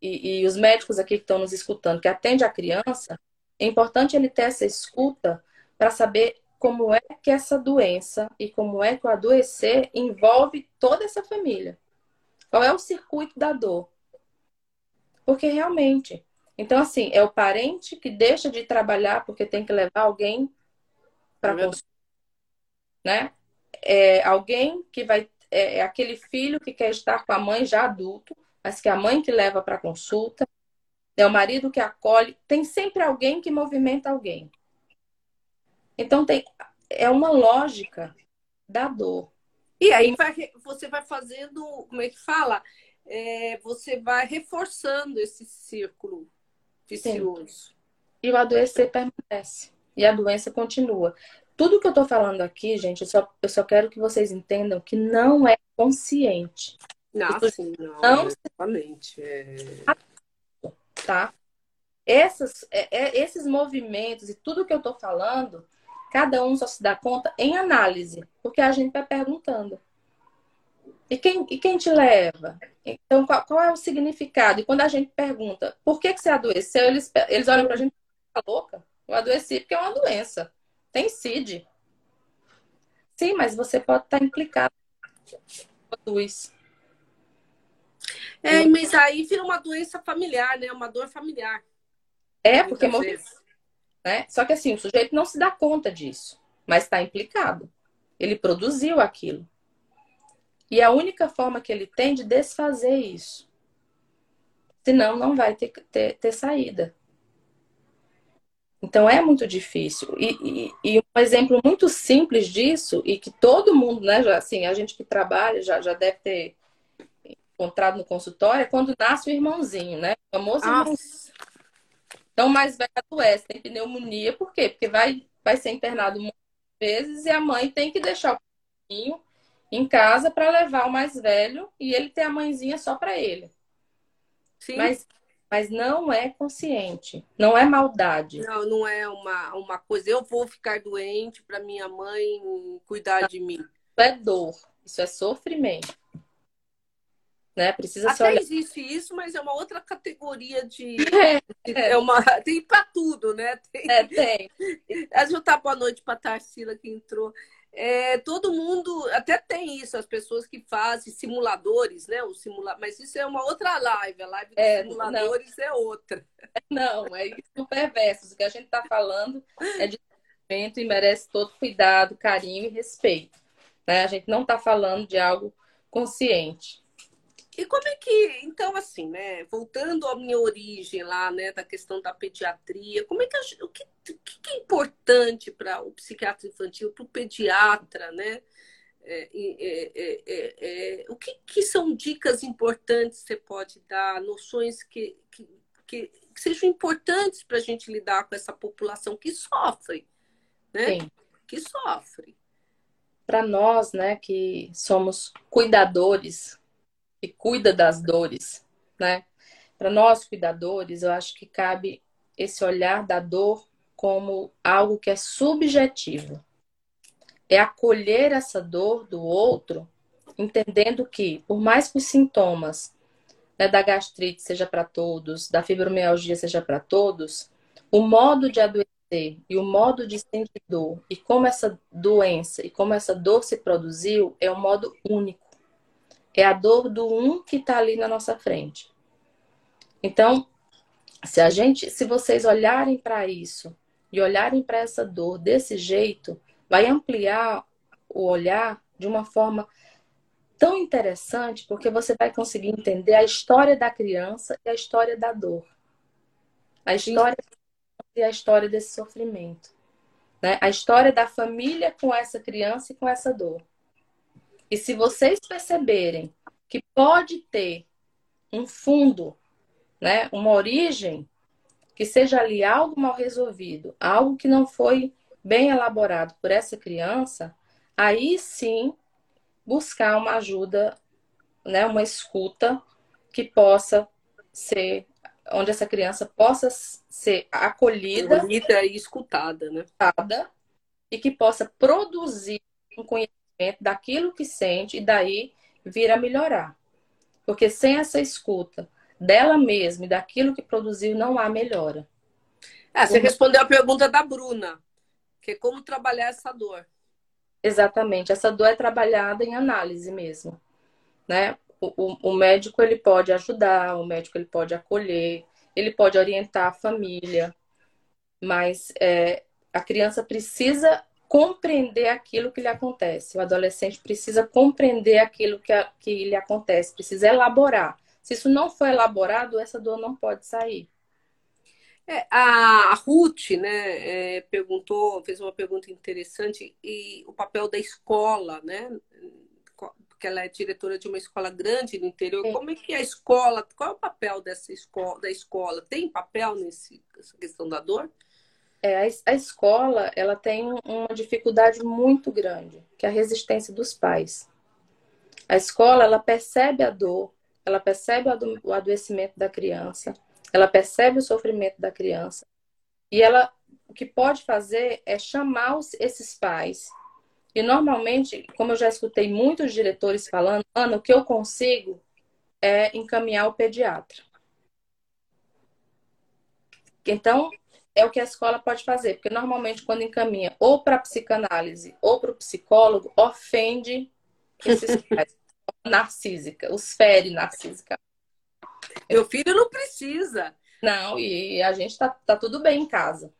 e, e os médicos aqui que estão nos escutando, que atende a criança, é importante ele ter essa escuta para saber como é que essa doença e como é que o adoecer envolve toda essa família. Qual é o circuito da dor? Porque realmente. Então, assim, é o parente que deixa de trabalhar porque tem que levar alguém para é consulta, né? é alguém que vai. É, é aquele filho que quer estar com a mãe já adulto, mas que é a mãe que leva para consulta. É o marido que acolhe. Tem sempre alguém que movimenta alguém. Então tem, é uma lógica da dor. E aí vai, você vai fazendo, como é que fala? É, você vai reforçando esse círculo vicioso. Sim. E o adoecer permanece. E a doença continua. Tudo que eu estou falando aqui, gente, eu só, eu só quero que vocês entendam que não é consciente. Não, sim, não, não exatamente. É... Tá? Essas, é, é, esses movimentos e tudo que eu estou falando Cada um só se dá conta em análise, porque a gente vai perguntando. E quem, e quem te leva? Então, qual, qual, é o significado? E quando a gente pergunta por que, que você adoeceu, eles, eles olham pra gente e tá louca. Eu adoeci porque é uma doença. Tem CID. Sim, mas você pode estar implicado. Produz. É, mas aí vira uma doença familiar, né? Uma dor familiar. É, porque vezes. Né? Só que assim, o sujeito não se dá conta disso, mas está implicado. Ele produziu aquilo. E a única forma que ele tem de desfazer isso. Senão, não vai ter, ter, ter saída. Então, é muito difícil. E, e, e, um exemplo muito simples disso, e que todo mundo, né, já, assim, a gente que trabalha já, já deve ter encontrado no consultório, é quando nasce o irmãozinho, né? O famoso ah, irmãozinho então, mais velho adoece, tem pneumonia, por quê? Porque vai, vai ser internado muitas vezes e a mãe tem que deixar o filhinho em casa para levar o mais velho e ele ter a mãezinha só para ele. Sim. Mas, mas não é consciente, não é maldade. Não, não é uma, uma coisa, eu vou ficar doente para minha mãe cuidar de mim. Isso é dor, isso é sofrimento né? Precisa Até olhar... existe isso, mas é uma outra categoria de. É, é uma... Tem para tudo, né? Tem. É, tem. A gente tá boa noite para a Tarsila que entrou. É, todo mundo até tem isso, as pessoas que fazem simuladores, né? O simula... Mas isso é uma outra live, a live dos é, simuladores não. é outra. Não, é isso perverso. O que a gente está falando é de e merece todo cuidado, carinho e respeito. Né? A gente não está falando de algo consciente. E como é que, então, assim, né, voltando à minha origem lá, né, da questão da pediatria, como é que, o que, que é importante para o psiquiatra infantil, para o pediatra, né? É, é, é, é, o que, que, são dicas importantes que você pode dar, noções que, que, que, que sejam importantes para a gente lidar com essa população que sofre, né? Sim. Que sofre. Para nós, né, que somos cuidadores que cuida das dores, né? Para nós cuidadores, eu acho que cabe esse olhar da dor como algo que é subjetivo. É acolher essa dor do outro, entendendo que, por mais que os sintomas né, da gastrite seja para todos, da fibromialgia seja para todos, o modo de adoecer e o modo de sentir dor e como essa doença e como essa dor se produziu é um modo único. É a dor do um que está ali na nossa frente. Então, se a gente, se vocês olharem para isso e olharem para essa dor desse jeito, vai ampliar o olhar de uma forma tão interessante, porque você vai conseguir entender a história da criança e a história da dor. A história e a história desse sofrimento. Né? A história da família com essa criança e com essa dor. E se vocês perceberem que pode ter um fundo, né, uma origem, que seja ali algo mal resolvido, algo que não foi bem elaborado por essa criança, aí sim buscar uma ajuda, né, uma escuta que possa ser onde essa criança possa ser acolhida, acolhida e escutada, né? E que possa produzir um conhecimento daquilo que sente e daí vir a melhorar. Porque sem essa escuta dela mesma e daquilo que produziu, não há melhora. É, você respondeu a pergunta da Bruna, que é como trabalhar essa dor. Exatamente, essa dor é trabalhada em análise mesmo, né? O, o, o médico ele pode ajudar, o médico ele pode acolher, ele pode orientar a família, mas é, a criança precisa compreender aquilo que lhe acontece. O adolescente precisa compreender aquilo que, que lhe acontece, precisa elaborar. Se isso não for elaborado, essa dor não pode sair. É, a Ruth, né, é, perguntou, fez uma pergunta interessante e o papel da escola, né? Porque ela é diretora de uma escola grande no interior. Como é que a escola? Qual é o papel dessa escola, da escola? Tem papel nesse, nessa questão da dor? É, a, a escola ela tem uma dificuldade muito grande, que é a resistência dos pais. A escola ela percebe a dor, ela percebe o adoecimento da criança, ela percebe o sofrimento da criança e ela o que pode fazer é chamar esses pais. E normalmente, como eu já escutei muitos diretores falando, Ana, o que eu consigo é encaminhar o pediatra. Então, é o que a escola pode fazer, porque normalmente quando encaminha ou para psicanálise ou para o psicólogo, ofende esses pais. narcísica, os fere narcísica. Meu filho não precisa. Não, e a gente tá, tá tudo bem em casa.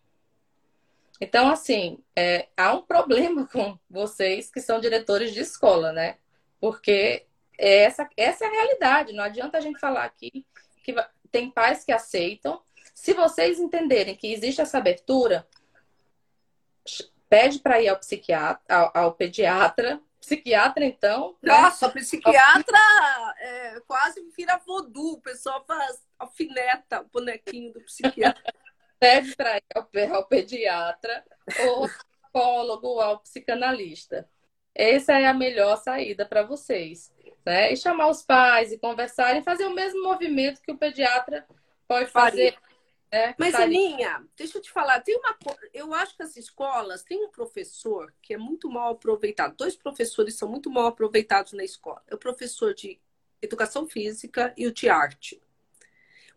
Então, assim, é, há um problema com vocês que são diretores de escola, né? Porque essa, essa é a realidade. Não adianta a gente falar aqui que tem pais que aceitam. Se vocês entenderem que existe essa abertura, pede para ir ao psiquiatra, ao, ao pediatra, Psiquiatra, então? Né? Nossa, psiquiatra é, quase vira voodoo. O pessoal faz alfineta o bonequinho do psiquiatra. Pede para ir ao, ao pediatra, ou psicólogo, ou ao psicanalista. Essa é a melhor saída para vocês. Né? E chamar os pais e conversar e fazer o mesmo movimento que o pediatra pode fazer é, Mas, tá Aninha, deixa eu te falar, tem uma eu acho que as escolas têm um professor que é muito mal aproveitado. Dois professores são muito mal aproveitados na escola. É o professor de educação física e o de arte.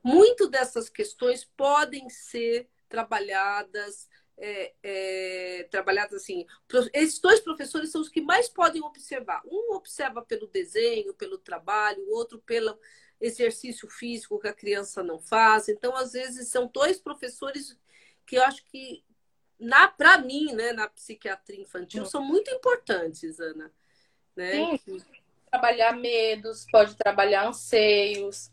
Muito dessas questões podem ser trabalhadas, é, é, trabalhadas assim. Esses dois professores são os que mais podem observar. Um observa pelo desenho, pelo trabalho, o outro pelo exercício físico que a criança não faz. Então, às vezes, são dois professores que eu acho que, para mim, né, na psiquiatria infantil, são muito importantes, Ana. Né? Sim, trabalhar medos, pode trabalhar anseios,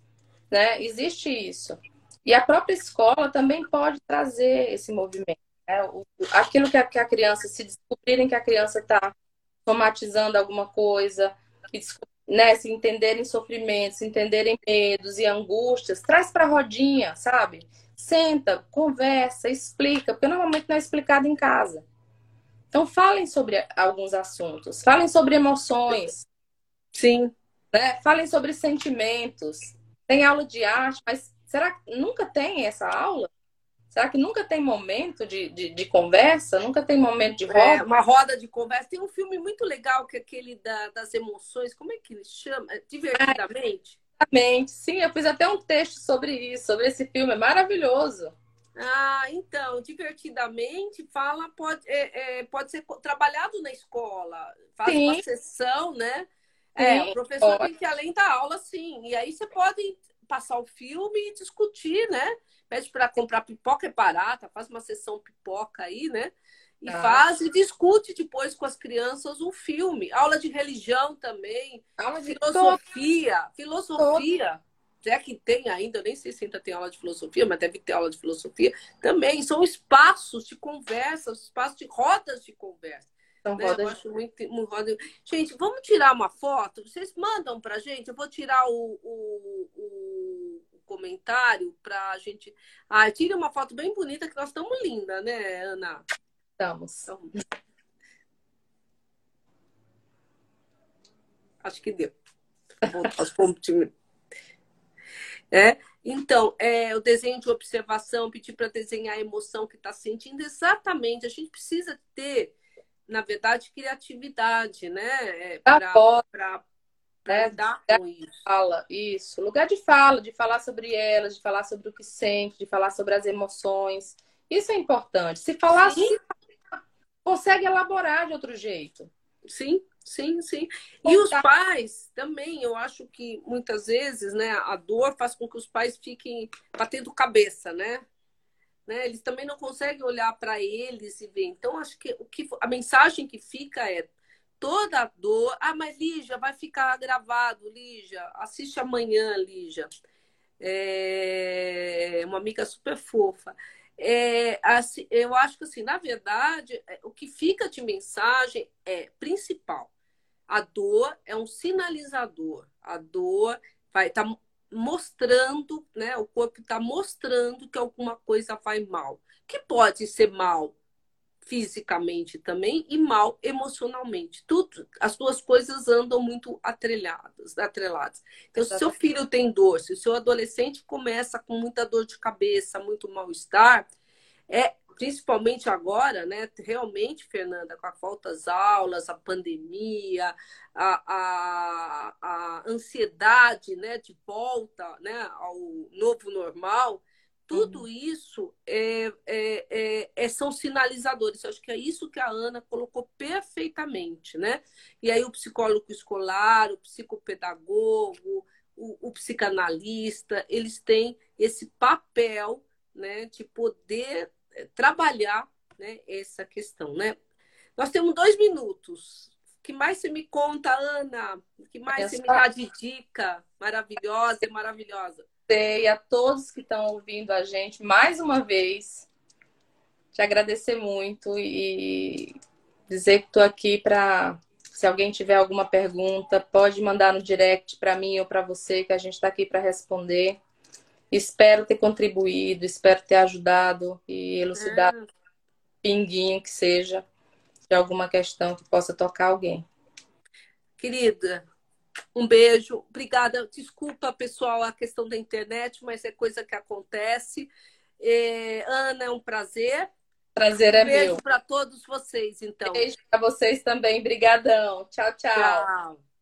né? Existe isso. E a própria escola também pode trazer esse movimento. Né? aquilo que a, que a criança, se descobrirem que a criança está somatizando alguma coisa, que né, se entenderem sofrimentos, se entenderem medos e angústias, traz para a rodinha, sabe? Senta, conversa, explica, porque normalmente não é explicado em casa. Então falem sobre alguns assuntos, falem sobre emoções. Sim. Né? Falem sobre sentimentos. Tem aula de arte, mas será que nunca tem essa aula? Será que nunca tem momento de, de, de conversa? Nunca tem momento de é, roda? É, uma roda de conversa. Tem um filme muito legal que é aquele da, das emoções. Como é que ele chama? É, Divertidamente? Exatamente. Sim, eu fiz até um texto sobre isso, sobre esse filme. É maravilhoso. Ah, então, divertidamente fala, pode, é, é, pode ser trabalhado na escola, faz sim. uma sessão, né? É, sim, o professor pode. tem que além da aula, sim. E aí você pode passar o filme e discutir, né? Pede para comprar pipoca é barata, faz uma sessão pipoca aí, né? E ah. faz e discute depois com as crianças um filme. Aula de religião também. Aula de filosofia. Todo. Filosofia. Se é que tem ainda, eu nem sei se ainda tem aula de filosofia, mas deve ter aula de filosofia. Também são espaços de conversa, espaços de rodas de conversa. São né? rodas... Eu acho muito, muito. Gente, vamos tirar uma foto? Vocês mandam pra gente? Eu vou tirar o, o, o comentário para a gente. Ah, tire uma foto bem bonita, que nós estamos linda, né, Ana? Estamos. Então... Acho que deu. Aos pontinhos. É, então, é, o desenho de observação, pedir para desenhar a emoção que está sentindo, exatamente. A gente precisa ter, na verdade, criatividade, né? É, para né? Dar com isso. Fala, isso. Lugar de fala, de falar sobre elas, de falar sobre o que sente, de falar sobre as emoções. Isso é importante. Se falar sim. assim, consegue elaborar de outro jeito. Sim, sim, sim. E os pais também, eu acho que muitas vezes, né, a dor faz com que os pais fiquem batendo cabeça, né? né? Eles também não conseguem olhar para eles e ver. Então, acho que o que a mensagem que fica é toda a dor. Ah, mas Lígia, vai ficar gravado, Lígia. Assiste amanhã, Lígia. é uma amiga super fofa. É, assim, eu acho que, assim, na verdade, é, o que fica de mensagem é principal. A dor é um sinalizador. A dor vai estar tá mostrando, né? O corpo está mostrando que alguma coisa vai mal. Que pode ser mal fisicamente também e mal emocionalmente. Tudo, as duas coisas andam muito atrelhadas, atreladas. Então, se seu filho tem dor, se o seu adolescente começa com muita dor de cabeça, muito mal-estar, é principalmente agora, né? Realmente, Fernanda, com a falta das aulas, a pandemia, a, a, a ansiedade, né, de volta, né, ao novo normal, tudo uhum. isso é, é, é, é, são sinalizadores. Eu acho que é isso que a Ana colocou perfeitamente, né? E aí o psicólogo escolar, o psicopedagogo, o, o psicanalista, eles têm esse papel né, de poder é, trabalhar né, essa questão, né? Nós temos dois minutos. O que mais você me conta, Ana? O que mais você me dá de dica maravilhosa e maravilhosa? E a todos que estão ouvindo a gente mais uma vez. Te agradecer muito e dizer que estou aqui para. Se alguém tiver alguma pergunta, pode mandar no direct para mim ou para você, que a gente está aqui para responder. Espero ter contribuído, espero ter ajudado e elucidado ah. pinguinho que seja de alguma questão que possa tocar alguém. Querida, um beijo. Obrigada. Desculpa, pessoal, a questão da internet, mas é coisa que acontece. É, Ana, é um prazer. Prazer é um beijo meu. para todos vocês, então. Beijo para vocês também. Brigadão. Tchau, tchau. Tchau.